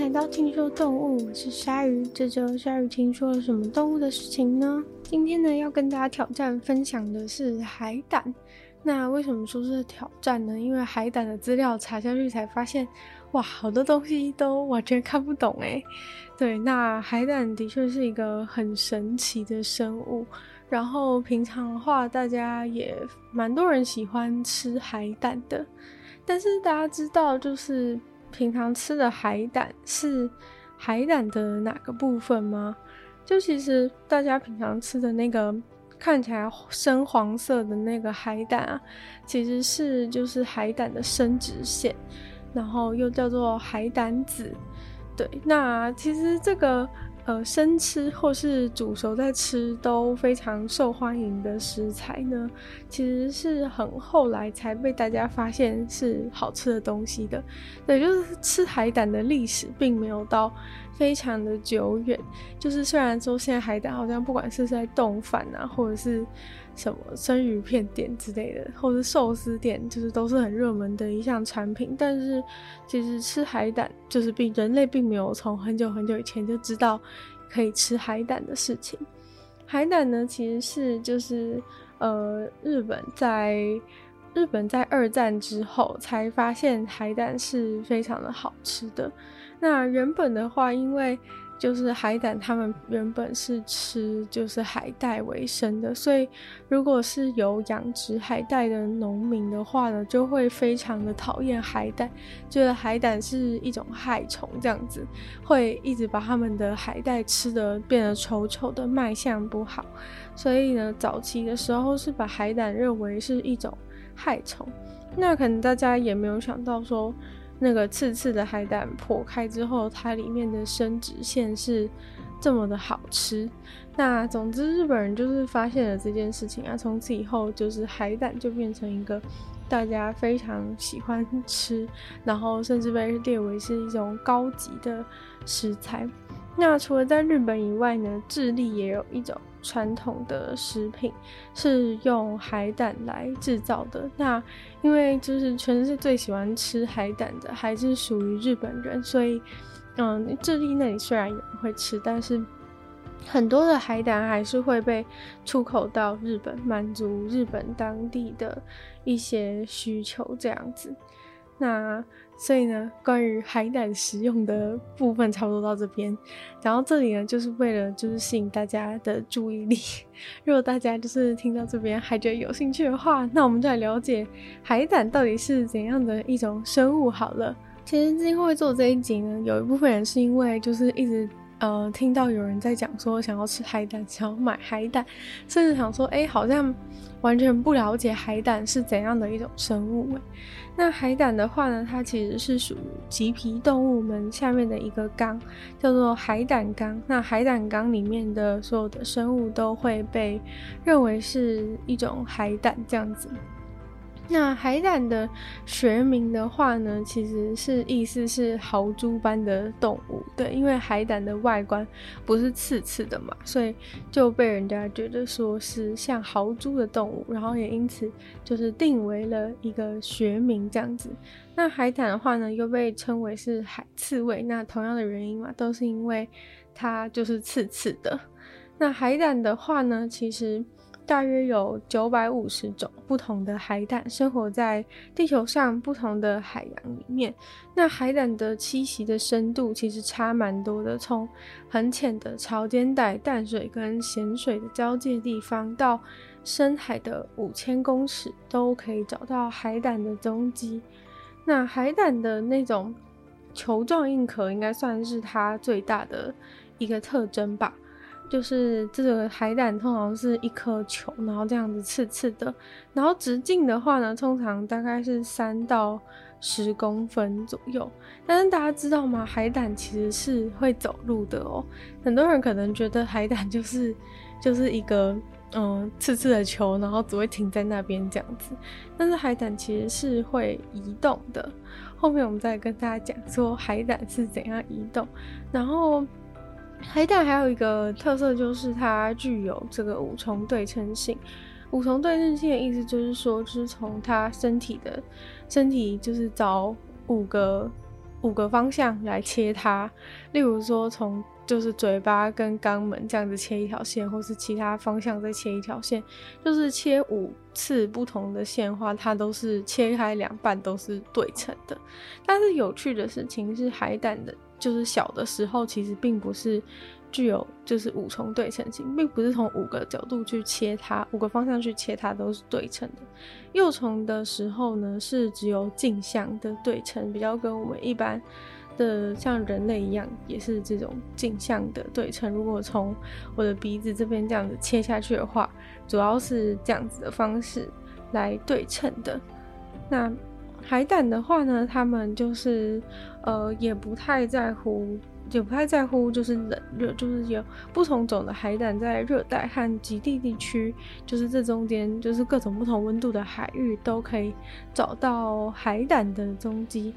来到听说动物，我是鲨鱼。这周鲨鱼听说了什么动物的事情呢？今天呢，要跟大家挑战分享的是海胆。那为什么说是挑战呢？因为海胆的资料查下去才发现，哇，好多东西都完全看不懂诶。对，那海胆的确是一个很神奇的生物。然后平常的话，大家也蛮多人喜欢吃海胆的。但是大家知道，就是平常吃的海胆是海胆的哪个部分吗？就其实大家平常吃的那个。看起来深黄色的那个海胆啊，其实是就是海胆的生殖腺，然后又叫做海胆子。对，那其实这个。呃，生吃或是煮熟再吃都非常受欢迎的食材呢，其实是很后来才被大家发现是好吃的东西的。对，就是吃海胆的历史并没有到非常的久远。就是虽然说现在海胆好像不管是在冻饭啊，或者是什么生鱼片店之类的，或者是寿司店，就是都是很热门的一项产品，但是其实吃海胆就是并人类并没有从很久很久以前就知道可以吃海胆的事情。海胆呢，其实是就是呃日本在日本在二战之后才发现海胆是非常的好吃的。那原本的话，因为就是海胆，他们原本是吃就是海带为生的，所以如果是有养殖海带的农民的话呢，就会非常的讨厌海胆，觉得海胆是一种害虫，这样子会一直把他们的海带吃得变得丑丑的，卖相不好。所以呢，早期的时候是把海胆认为是一种害虫。那可能大家也没有想到说。那个刺刺的海胆剖开之后，它里面的生殖腺是这么的好吃。那总之，日本人就是发现了这件事情啊，从此以后，就是海胆就变成一个大家非常喜欢吃，然后甚至被列为是一种高级的食材。那除了在日本以外呢，智利也有一种。传统的食品是用海胆来制造的。那因为就是全世界最喜欢吃海胆的还是属于日本人，所以嗯，智利那里虽然有人会吃，但是很多的海胆还是会被出口到日本，满足日本当地的一些需求这样子。那所以呢，关于海胆食用的部分差不多到这边，然后这里呢，就是为了就是吸引大家的注意力。如果大家就是听到这边还觉得有兴趣的话，那我们就来了解海胆到底是怎样的一种生物好了。其实今天会做这一集呢，有一部分人是因为就是一直呃听到有人在讲说想要吃海胆，想要买海胆，甚至想说哎、好像。完全不了解海胆是怎样的一种生物。那海胆的话呢，它其实是属于棘皮动物门下面的一个纲，叫做海胆纲。那海胆纲里面的所有的生物都会被认为是一种海胆这样子。那海胆的学名的话呢，其实是意思是豪猪般的动物，对，因为海胆的外观不是刺刺的嘛，所以就被人家觉得说是像豪猪的动物，然后也因此就是定为了一个学名这样子。那海胆的话呢，又被称为是海刺猬，那同样的原因嘛，都是因为它就是刺刺的。那海胆的话呢，其实。大约有九百五十种不同的海胆生活在地球上不同的海洋里面。那海胆的栖息的深度其实差蛮多的，从很浅的潮间带淡水跟咸水的交界地方，到深海的五千公尺，都可以找到海胆的踪迹。那海胆的那种球状硬壳，应该算是它最大的一个特征吧。就是这个海胆通常是一颗球，然后这样子刺刺的，然后直径的话呢，通常大概是三到十公分左右。但是大家知道吗？海胆其实是会走路的哦。很多人可能觉得海胆就是 就是一个嗯刺刺的球，然后只会停在那边这样子。但是海胆其实是会移动的。后面我们再跟大家讲说海胆是怎样移动，然后。海胆还有一个特色，就是它具有这个五重对称性。五重对称性的意思就是说，就是从它身体的身体，就是找五个五个方向来切它，例如说从就是嘴巴跟肛门这样子切一条线，或是其他方向再切一条线，就是切五次不同的线的话，它都是切开两半都是对称的。但是有趣的事情是，海胆的，就是小的时候其实并不是具有就是五重对称性，并不是从五个角度去切它，五个方向去切它都是对称的。幼虫的时候呢，是只有镜像的对称，比较跟我们一般。的像人类一样，也是这种镜像的对称。如果从我的鼻子这边这样子切下去的话，主要是这样子的方式来对称的。那海胆的话呢，他们就是呃也不太在乎，也不太在乎就是冷热，就是有不同种的海胆在热带和极地地区，就是这中间就是各种不同温度的海域都可以找到海胆的踪迹。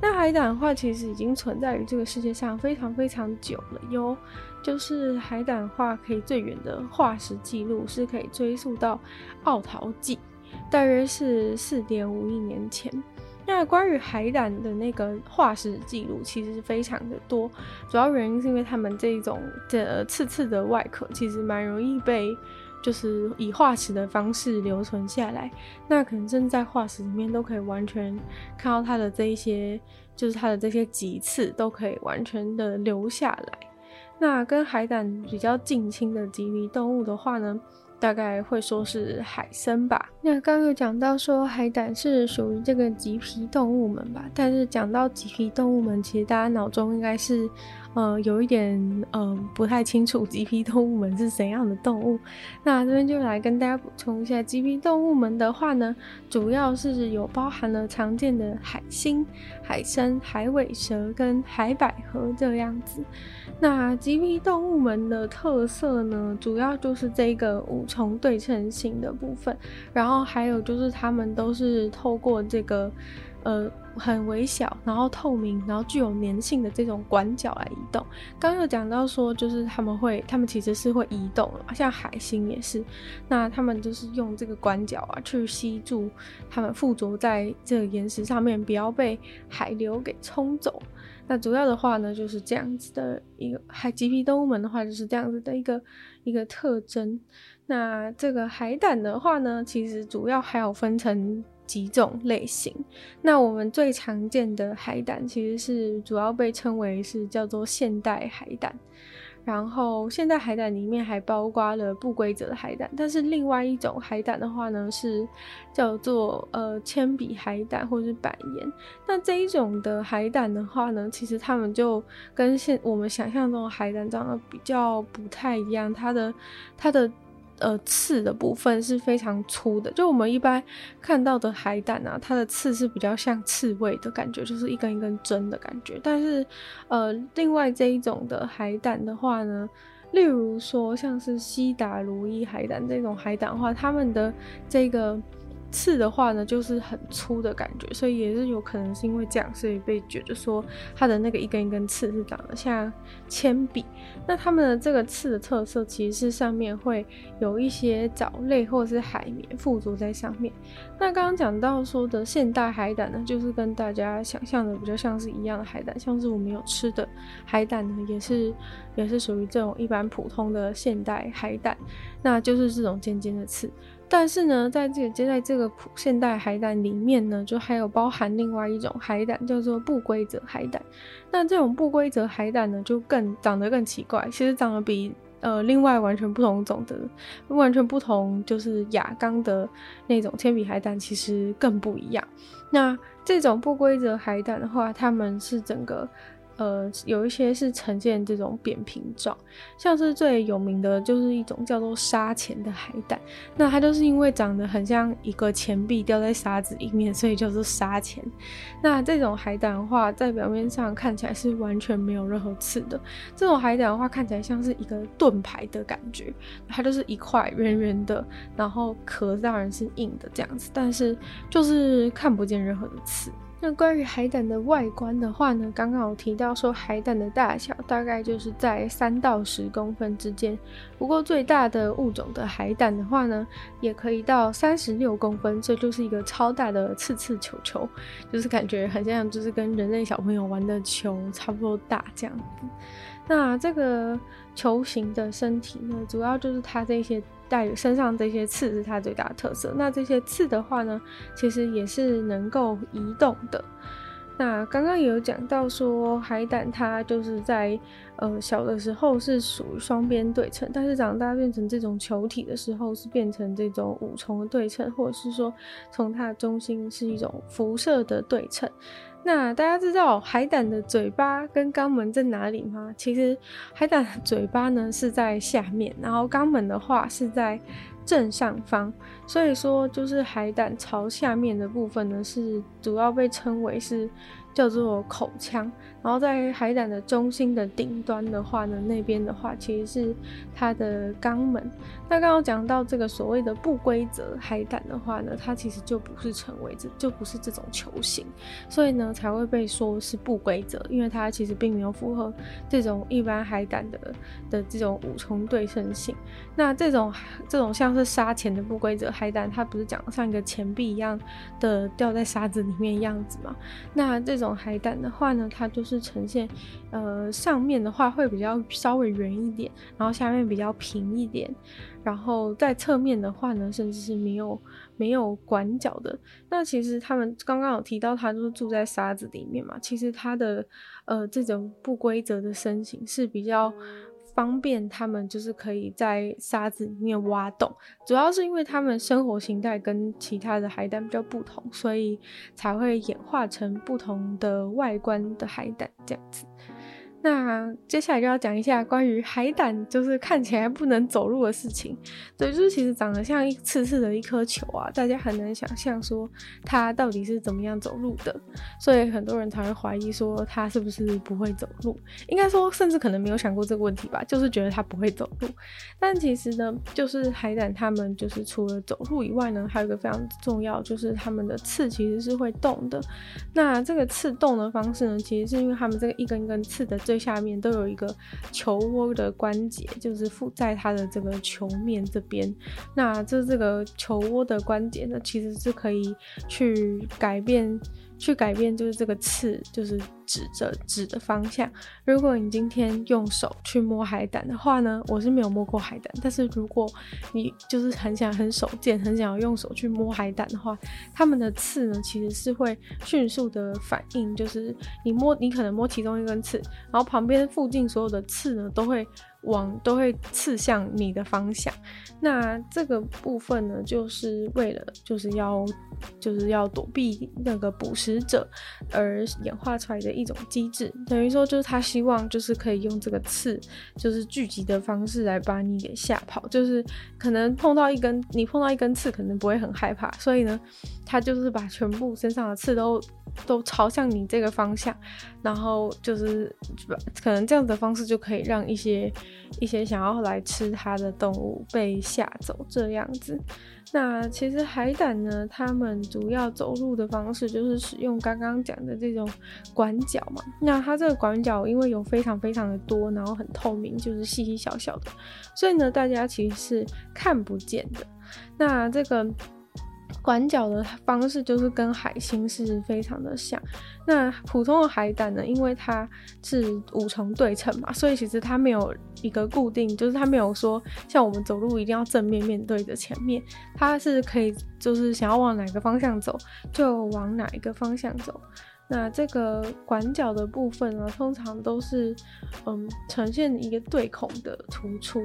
那海胆的话，其实已经存在于这个世界上非常非常久了哟。就是海胆的话，可以最远的化石记录是可以追溯到奥陶纪，大约是四点五亿年前。那关于海胆的那个化石记录，其实是非常的多，主要原因是因为它们这种的刺刺的外壳，其实蛮容易被。就是以化石的方式留存下来，那可能正在化石里面都可以完全看到它的这一些，就是它的这些棘刺都可以完全的留下来。那跟海胆比较近亲的脊皮动物的话呢，大概会说是海参吧。那刚刚有讲到说海胆是属于这个棘皮动物们吧，但是讲到棘皮动物们，其实大家脑中应该是。呃，有一点呃不太清楚棘皮动物门是怎样的动物，那这边就来跟大家补充一下，棘皮动物门的话呢，主要是有包含了常见的海星、海参、海尾蛇跟海百合这样子。那棘皮动物门的特色呢，主要就是这个五重对称型的部分，然后还有就是它们都是透过这个。呃，很微小，然后透明，然后具有粘性的这种管角来移动。刚刚有讲到说，就是他们会，他们其实是会移动的，像海星也是。那他们就是用这个管角啊，去吸住他们附着在这个岩石上面，不要被海流给冲走。那主要的话呢，就是这样子的一个海棘皮动物门的话，就是这样子的一个一个特征。那这个海胆的话呢，其实主要还有分成。几种类型，那我们最常见的海胆其实是主要被称为是叫做现代海胆，然后现代海胆里面还包括了不规则的海胆，但是另外一种海胆的话呢是叫做呃铅笔海胆或是板盐，那这一种的海胆的话呢，其实它们就跟现我们想象中的海胆长得比较不太一样，它的它的。呃，刺的部分是非常粗的，就我们一般看到的海胆啊，它的刺是比较像刺猬的感觉，就是一根一根针的感觉。但是，呃，另外这一种的海胆的话呢，例如说像是西达如意海胆这种海胆的话，它们的这个。刺的话呢，就是很粗的感觉，所以也是有可能是因为这样，所以被觉得说它的那个一根一根刺是长得像铅笔。那它们的这个刺的特色，其实是上面会有一些藻类或者是海绵附着在上面。那刚刚讲到说的现代海胆呢，就是跟大家想象的比较像是一样的海胆，像是我们有吃的海胆呢，也是也是属于这种一般普通的现代海胆，那就是这种尖尖的刺。但是呢，在这个接在这个普现代海胆里面呢，就还有包含另外一种海胆，叫做不规则海胆。那这种不规则海胆呢，就更长得更奇怪，其实长得比呃另外完全不同种的、完全不同就是亚纲的那种铅笔海胆，其实更不一样。那这种不规则海胆的话，它们是整个。呃，有一些是呈现这种扁平状，像是最有名的就是一种叫做沙钱的海胆，那它就是因为长得很像一个钱币掉在沙子里面，所以叫做沙钱。那这种海胆的话，在表面上看起来是完全没有任何刺的，这种海胆的话看起来像是一个盾牌的感觉，它就是一块圆圆的，然后壳当然是硬的这样子，但是就是看不见任何的刺。那关于海胆的外观的话呢，刚刚有提到说海胆的大小大概就是在三到十公分之间。不过最大的物种的海胆的话呢，也可以到三十六公分，这就是一个超大的刺刺球球，就是感觉很像就是跟人类小朋友玩的球差不多大这样子。那这个球形的身体呢，主要就是它这些。带身上这些刺是它最大的特色。那这些刺的话呢，其实也是能够移动的。那刚刚也有讲到说，海胆它就是在呃小的时候是属于双边对称，但是长大变成这种球体的时候是变成这种五重的对称，或者是说从它的中心是一种辐射的对称。那大家知道海胆的嘴巴跟肛门在哪里吗？其实海胆的嘴巴呢是在下面，然后肛门的话是在正上方，所以说就是海胆朝下面的部分呢是主要被称为是。叫做口腔，然后在海胆的中心的顶端的话呢，那边的话其实是它的肛门。那刚刚讲到这个所谓的不规则海胆的话呢，它其实就不是成为这就不是这种球形，所以呢才会被说是不规则，因为它其实并没有符合这种一般海胆的的这种五重对称性。那这种这种像是沙钱的不规则海胆，它不是讲像一个钱币一样的掉在沙子里面样子吗？那这种。海胆的话呢，它就是呈现，呃，上面的话会比较稍微圆一点，然后下面比较平一点，然后在侧面的话呢，甚至是没有没有管角的。那其实他们刚刚有提到，它就是住在沙子里面嘛。其实它的呃这种不规则的身形是比较。方便他们就是可以在沙子里面挖洞，主要是因为他们生活形态跟其他的海胆比较不同，所以才会演化成不同的外观的海胆这样子。那接下来就要讲一下关于海胆，就是看起来不能走路的事情。对，就是其实长得像一刺刺的一颗球啊，大家很难想象说它到底是怎么样走路的，所以很多人才会怀疑说它是不是不会走路。应该说，甚至可能没有想过这个问题吧，就是觉得它不会走路。但其实呢，就是海胆它们就是除了走路以外呢，还有一个非常重要，就是它们的刺其实是会动的。那这个刺动的方式呢，其实是因为它们这个一根一根刺的最下面都有一个球窝的关节，就是附在它的这个球面这边。那这这个球窝的关节呢，其实是可以去改变。去改变就是这个刺，就是指着指的方向。如果你今天用手去摸海胆的话呢，我是没有摸过海胆，但是如果你就是很想很手贱，很想要用手去摸海胆的话，它们的刺呢其实是会迅速的反应，就是你摸你可能摸其中一根刺，然后旁边附近所有的刺呢都会。往都会刺向你的方向，那这个部分呢，就是为了就是要就是要躲避那个捕食者而演化出来的一种机制，等于说就是他希望就是可以用这个刺就是聚集的方式来把你给吓跑，就是可能碰到一根你碰到一根刺可能不会很害怕，所以呢，他就是把全部身上的刺都都朝向你这个方向，然后就是可能这样的方式就可以让一些。一些想要来吃它的动物被吓走，这样子。那其实海胆呢，它们主要走路的方式就是使用刚刚讲的这种管角嘛。那它这个管角因为有非常非常的多，然后很透明，就是细细小小的，所以呢，大家其实是看不见的。那这个。管角的方式就是跟海星是非常的像。那普通的海胆呢，因为它是五重对称嘛，所以其实它没有一个固定，就是它没有说像我们走路一定要正面面对着前面，它是可以就是想要往哪个方向走就往哪一个方向走。那这个管角的部分呢，通常都是嗯呈现一个对孔的突出，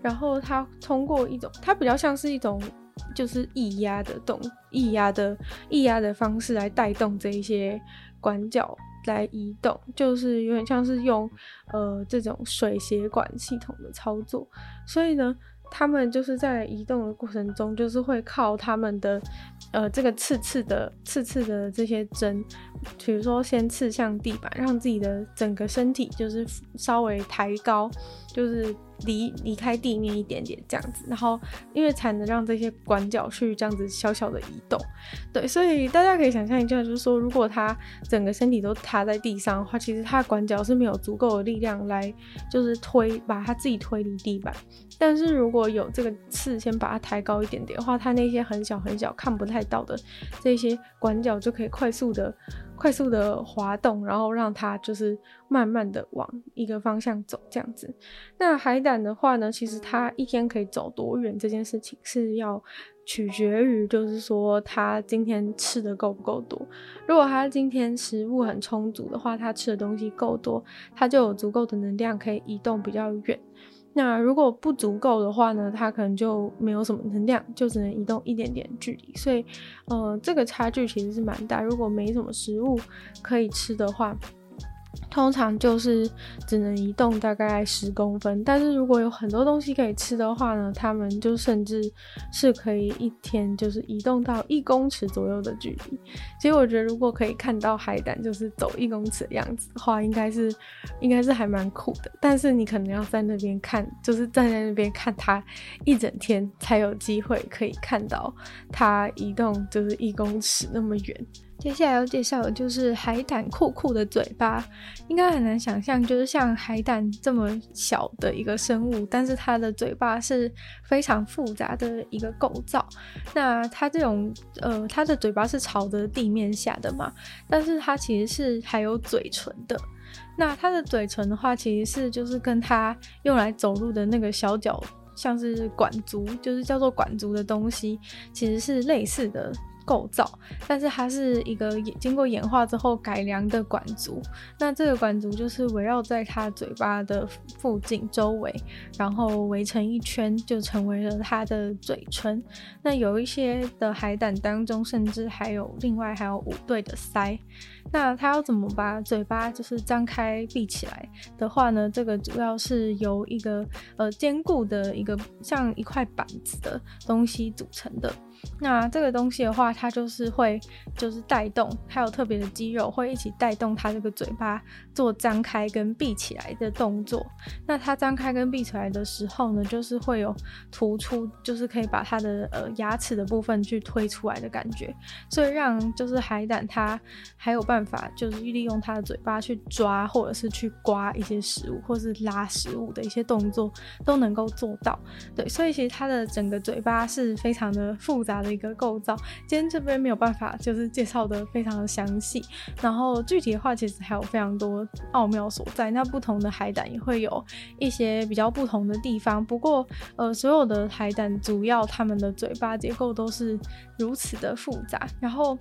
然后它通过一种，它比较像是一种。就是液压的动，液压的液压的方式来带动这一些管脚来移动，就是有点像是用呃这种水血管系统的操作，所以呢，他们就是在移动的过程中，就是会靠他们的呃这个刺刺的刺刺的这些针，比如说先刺向地板，让自己的整个身体就是稍微抬高，就是。离离开地面一点点这样子，然后因为才能让这些管脚去这样子小小的移动，对，所以大家可以想象一下，就是说如果它整个身体都塌在地上的话，其实它的管脚是没有足够的力量来就是推把它自己推离地板，但是如果有这个刺先把它抬高一点点的话，它那些很小很小看不太到的这些管脚就可以快速的。快速的滑动，然后让它就是慢慢的往一个方向走，这样子。那海胆的话呢，其实它一天可以走多远这件事情是要取决于，就是说它今天吃的够不够多。如果它今天食物很充足的话，它吃的东西够多，它就有足够的能量可以移动比较远。那如果不足够的话呢，它可能就没有什么能量，就只能移动一点点距离。所以，呃，这个差距其实是蛮大。如果没什么食物可以吃的话，通常就是只能移动大概十公分，但是如果有很多东西可以吃的话呢，他们就甚至是可以一天就是移动到一公尺左右的距离。其实我觉得，如果可以看到海胆就是走一公尺的样子的话，应该是应该是还蛮酷的。但是你可能要在那边看，就是站在那边看它一整天，才有机会可以看到它移动就是一公尺那么远。接下来要介绍的就是海胆酷酷的嘴巴，应该很难想象，就是像海胆这么小的一个生物，但是它的嘴巴是非常复杂的一个构造。那它这种呃，它的嘴巴是朝着地面下的嘛，但是它其实是还有嘴唇的。那它的嘴唇的话，其实是就是跟它用来走路的那个小脚，像是管足，就是叫做管足的东西，其实是类似的。构造，但是它是一个经过演化之后改良的管足。那这个管足就是围绕在它嘴巴的附近周围，然后围成一圈，就成为了它的嘴唇。那有一些的海胆当中，甚至还有另外还有五对的鳃。那它要怎么把嘴巴就是张开闭起来的话呢？这个主要是由一个呃坚固的一个像一块板子的东西组成的。那这个东西的话，它就是会就是带动，还有特别的肌肉会一起带动它这个嘴巴做张开跟闭起来的动作。那它张开跟闭起来的时候呢，就是会有突出，就是可以把它的呃牙齿的部分去推出来的感觉，所以让就是海胆它还有办法就是利用它的嘴巴去抓或者是去刮一些食物，或是拉食物的一些动作都能够做到。对，所以其实它的整个嘴巴是非常的复杂的一个构造，今天这边没有办法就是介绍的非常的详细，然后具体的话其实还有非常多奥妙所在。那不同的海胆也会有一些比较不同的地方，不过呃，所有的海胆主要它们的嘴巴结构都是如此的复杂，然后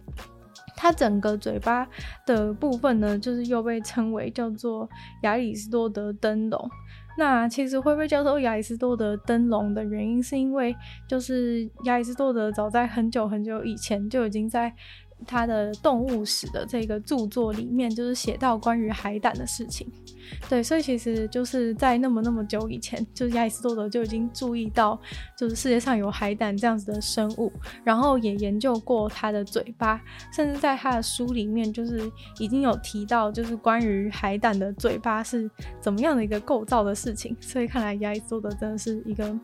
它整个嘴巴的部分呢，就是又被称为叫做亚里斯多德灯笼。那其实会被叫做亚里士多德灯笼的原因，是因为就是亚里士多德早在很久很久以前就已经在。他的动物史的这个著作里面，就是写到关于海胆的事情。对，所以其实就是在那么那么久以前，就是亚里斯多德就已经注意到，就是世界上有海胆这样子的生物，然后也研究过它的嘴巴，甚至在他的书里面，就是已经有提到，就是关于海胆的嘴巴是怎么样的一个构造的事情。所以看来亚里斯多德真的是一个。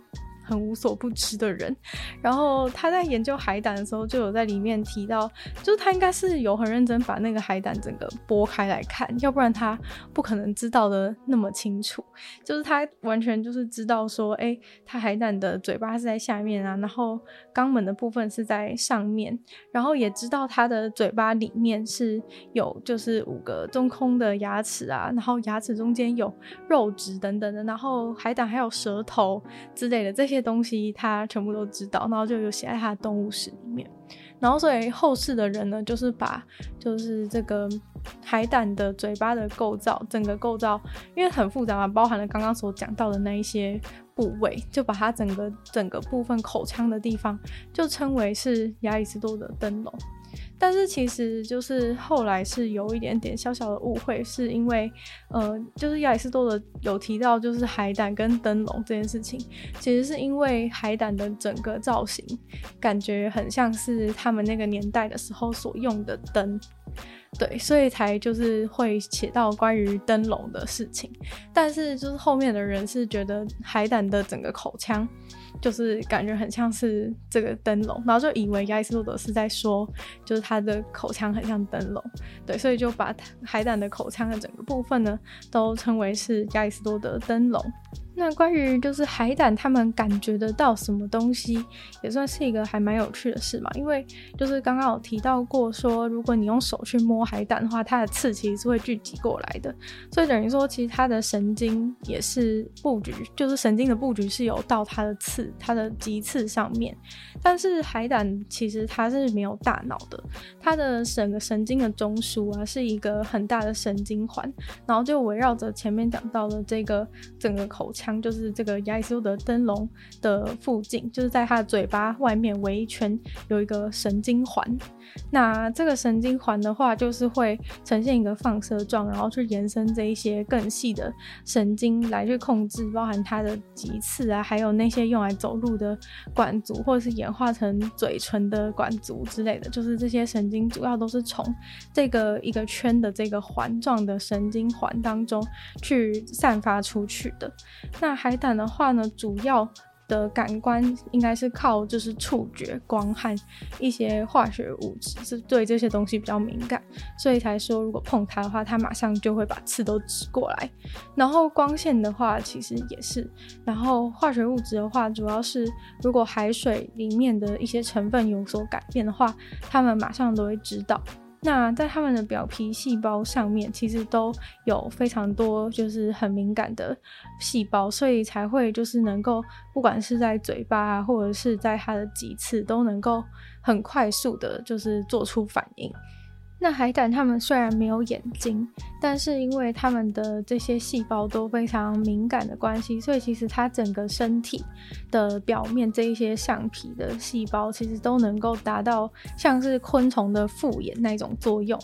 很无所不知的人，然后他在研究海胆的时候，就有在里面提到，就是他应该是有很认真把那个海胆整个剥开来看，要不然他不可能知道的那么清楚。就是他完全就是知道说，哎，他海胆的嘴巴是在下面啊，然后肛门的部分是在上面，然后也知道他的嘴巴里面是有就是五个中空的牙齿啊，然后牙齿中间有肉质等等的，然后海胆还有舌头之类的这些。东西他全部都知道，然后就有写在他的动物史里面。然后所以后世的人呢，就是把就是这个海胆的嘴巴的构造，整个构造因为很复杂嘛，包含了刚刚所讲到的那一些部位，就把它整个整个部分口腔的地方，就称为是亚里士多的灯笼。但是其实就是后来是有一点点小小的误会，是因为，呃，就是亚里士多德有提到就是海胆跟灯笼这件事情，其实是因为海胆的整个造型感觉很像是他们那个年代的时候所用的灯。对，所以才就是会写到关于灯笼的事情。但是就是后面的人是觉得海胆的整个口腔。就是感觉很像是这个灯笼，然后就以为亚里士多德是在说，就是他的口腔很像灯笼，对，所以就把海胆的口腔的整个部分呢，都称为是亚里士多德灯笼。那关于就是海胆，他们感觉得到什么东西，也算是一个还蛮有趣的事嘛。因为就是刚刚有提到过说，如果你用手去摸海胆的话，它的刺其实是会聚集过来的，所以等于说其实它的神经也是布局，就是神经的布局是有到它的刺、它的棘刺上面。但是海胆其实它是没有大脑的，它的整个神经的中枢啊是一个很大的神经环，然后就围绕着前面讲到的这个整个口腔。就是这个亚里士多德灯笼的附近，就是在它的嘴巴外面围一圈有一个神经环。那这个神经环的话，就是会呈现一个放射状，然后去延伸这一些更细的神经来去控制，包含它的棘刺啊，还有那些用来走路的管足，或者是演化成嘴唇的管足之类的。就是这些神经主要都是从这个一个圈的这个环状的神经环当中去散发出去的。那海胆的话呢，主要的感官应该是靠就是触觉、光和一些化学物质，是对这些东西比较敏感，所以才说如果碰它的话，它马上就会把刺都指过来。然后光线的话，其实也是。然后化学物质的话，主要是如果海水里面的一些成分有所改变的话，它们马上都会知道。那在他们的表皮细胞上面，其实都有非常多就是很敏感的细胞，所以才会就是能够不管是在嘴巴啊，或者是在它的几次，都能够很快速的，就是做出反应。那海胆它们虽然没有眼睛，但是因为它们的这些细胞都非常敏感的关系，所以其实它整个身体的表面这一些橡皮的细胞，其实都能够达到像是昆虫的复眼那种作用。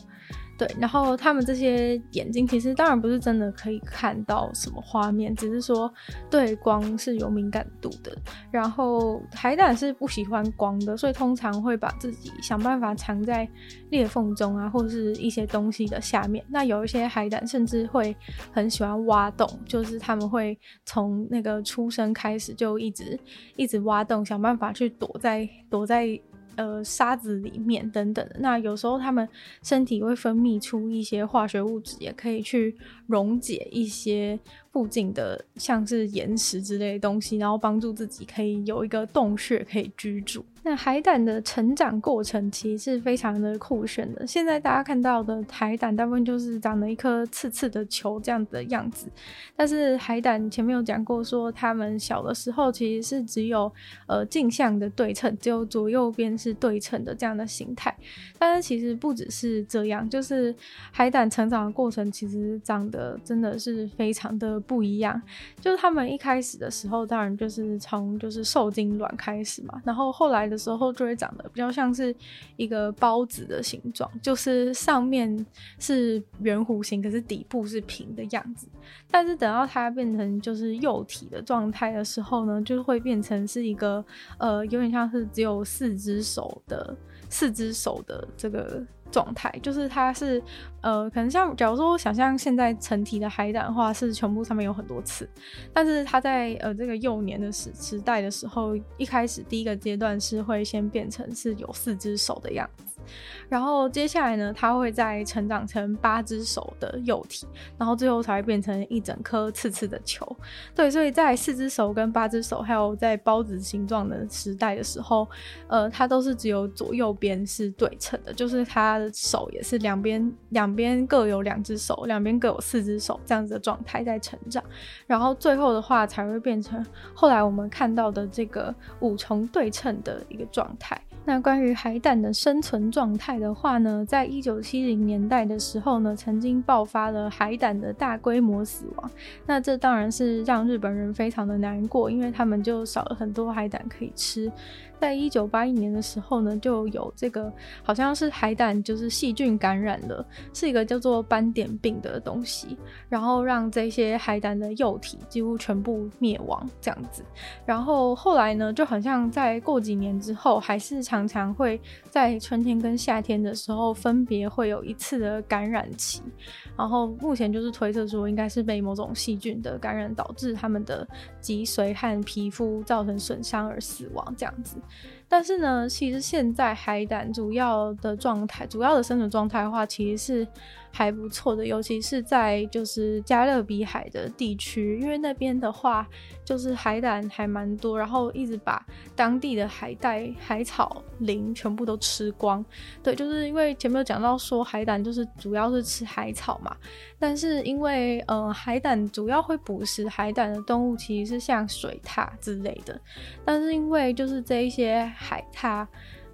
对，然后他们这些眼睛其实当然不是真的可以看到什么画面，只是说对光是有敏感度的。然后海胆是不喜欢光的，所以通常会把自己想办法藏在裂缝中啊，或是一些东西的下面。那有一些海胆甚至会很喜欢挖洞，就是他们会从那个出生开始就一直一直挖洞，想办法去躲在躲在。呃，沙子里面等等的，那有时候他们身体会分泌出一些化学物质，也可以去溶解一些。附近的像是岩石之类的东西，然后帮助自己可以有一个洞穴可以居住。那海胆的成长过程其实是非常的酷炫的。现在大家看到的海胆大部分就是长了一颗刺刺的球这样的样子，但是海胆前面有讲过说，它们小的时候其实是只有呃镜像的对称，只有左右边是对称的这样的形态。但是其实不只是这样，就是海胆成长的过程其实长得真的是非常的。不一样，就是他们一开始的时候，当然就是从就是受精卵开始嘛，然后后来的时候就会长得比较像是一个包子的形状，就是上面是圆弧形，可是底部是平的样子。但是等到它变成就是幼体的状态的时候呢，就会变成是一个呃，有点像是只有四只手的四只手的这个。状态就是它是呃，可能像假如说想象现在成体的海胆的话，是全部上面有很多刺，但是它在呃这个幼年的时时代的时候，一开始第一个阶段是会先变成是有四只手的样子。然后接下来呢，它会再成长成八只手的幼体，然后最后才会变成一整颗刺刺的球。对，所以在四只手跟八只手，还有在包子形状的时代的时候，呃，它都是只有左右边是对称的，就是它的手也是两边两边各有两只手，两边各有四只手这样子的状态在成长。然后最后的话才会变成后来我们看到的这个五重对称的一个状态。那关于海胆的生存状态的话呢，在一九七零年代的时候呢，曾经爆发了海胆的大规模死亡。那这当然是让日本人非常的难过，因为他们就少了很多海胆可以吃。在一九八一年的时候呢，就有这个好像是海胆就是细菌感染了，是一个叫做斑点病的东西，然后让这些海胆的幼体几乎全部灭亡这样子。然后后来呢，就好像在过几年之后，还是常常常会在春天跟夏天的时候分别会有一次的感染期，然后目前就是推测说应该是被某种细菌的感染导致他们的脊髓和皮肤造成损伤而死亡这样子。但是呢，其实现在海胆主要的状态，主要的生存状态的话，其实是还不错的，尤其是在就是加勒比海的地区，因为那边的话就是海胆还蛮多，然后一直把当地的海带、海草林全部都吃光。对，就是因为前面有讲到说海胆就是主要是吃海草嘛，但是因为呃海胆主要会捕食海胆的动物其实是像水獭之类的，但是因为就是这一些。海獭、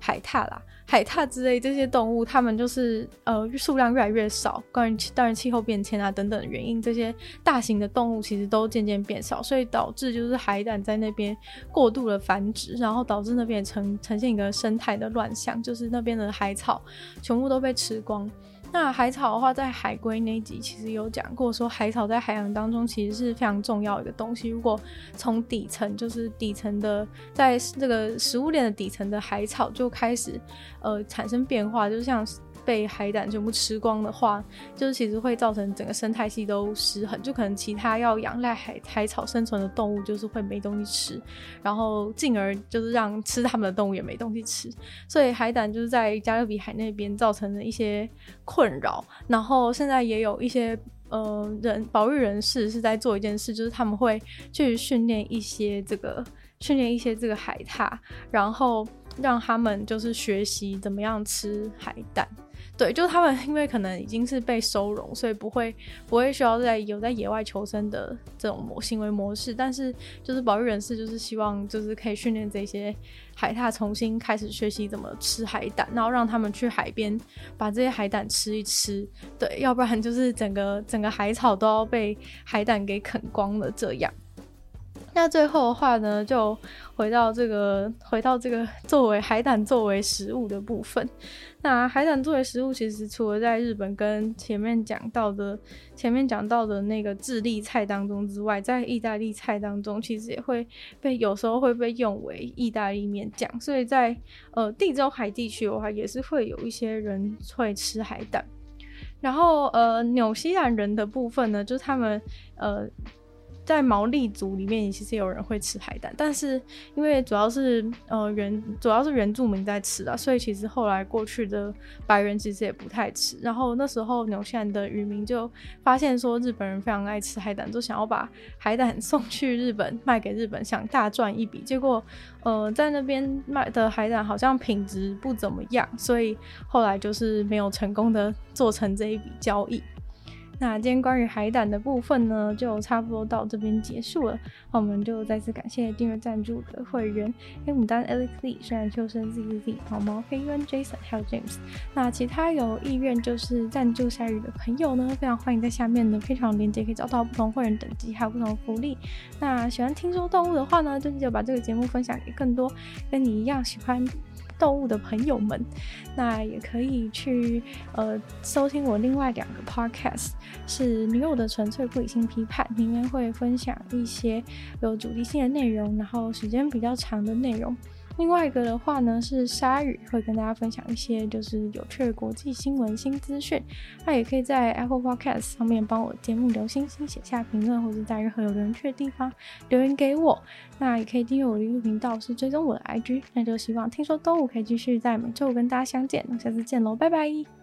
海獭啦，海獭之类这些动物，它们就是呃数量越来越少，关于当然气候变迁啊等等的原因，这些大型的动物其实都渐渐变少，所以导致就是海胆在那边过度的繁殖，然后导致那边呈呈现一个生态的乱象，就是那边的海草全部都被吃光。那海草的话，在海龟那一集其实有讲过，说海草在海洋当中其实是非常重要的一个东西。如果从底层，就是底层的，在这个食物链的底层的海草就开始呃产生变化，就像。被海胆全部吃光的话，就是其实会造成整个生态系都失衡，就可能其他要仰赖海海草生存的动物就是会没东西吃，然后进而就是让吃它们的动物也没东西吃，所以海胆就是在加勒比海那边造成了一些困扰。然后现在也有一些呃人保育人士是在做一件事，就是他们会去训练一些这个训练一些这个海獭，然后让他们就是学习怎么样吃海胆。对，就是他们因为可能已经是被收容，所以不会不会需要在有在野外求生的这种模行为模式。但是就是保育人士就是希望就是可以训练这些海獭重新开始学习怎么吃海胆，然后让他们去海边把这些海胆吃一吃。对，要不然就是整个整个海草都要被海胆给啃光了这样。那最后的话呢，就回到这个，回到这个作为海胆作为食物的部分。那海胆作为食物，其实除了在日本跟前面讲到的前面讲到的那个智利菜当中之外，在意大利菜当中，其实也会被有时候会被用为意大利面酱。所以在呃地中海地区的话，也是会有一些人会吃海胆。然后呃纽西兰人的部分呢，就是他们呃。在毛利族里面，其实有人会吃海胆，但是因为主要是呃原主要是原住民在吃啊，所以其实后来过去的白人其实也不太吃。然后那时候纽西兰的渔民就发现说日本人非常爱吃海胆，就想要把海胆 送去日本卖给日本，想大赚一笔。结果呃在那边卖的海胆好像品质不怎么样，所以后来就是没有成功的做成这一笔交易。那今天关于海胆的部分呢，就差不多到这边结束了。那我们就再次感谢订阅赞助的会员：黑牡丹、Alex Lee、虽然秋生、ZZZ、毛毛、黑渊、Jason 还有 James。那其他有意愿就是赞助鲨鱼的朋友呢，非常欢迎在下面的非常链接可以找到不同会员等级还有不同福利。那喜欢听说动物的话呢，就记得把这个节目分享给更多跟你一样喜欢动物的朋友们，那也可以去呃收听我另外两个 podcast，是女友的纯粹不理性批判，里面会分享一些有主题性的内容，然后时间比较长的内容。另外一个的话呢，是鲨鱼会跟大家分享一些就是有趣的国际新闻新资讯。那也可以在 Apple Podcast 上面帮我节目留星星、写下评论，或者在任何有人去的地方留言给我。那也可以订阅我的一个频道，是追踪我的 IG。那就希望听说动物可以继续在每周五跟大家相见。那下次见喽，拜拜。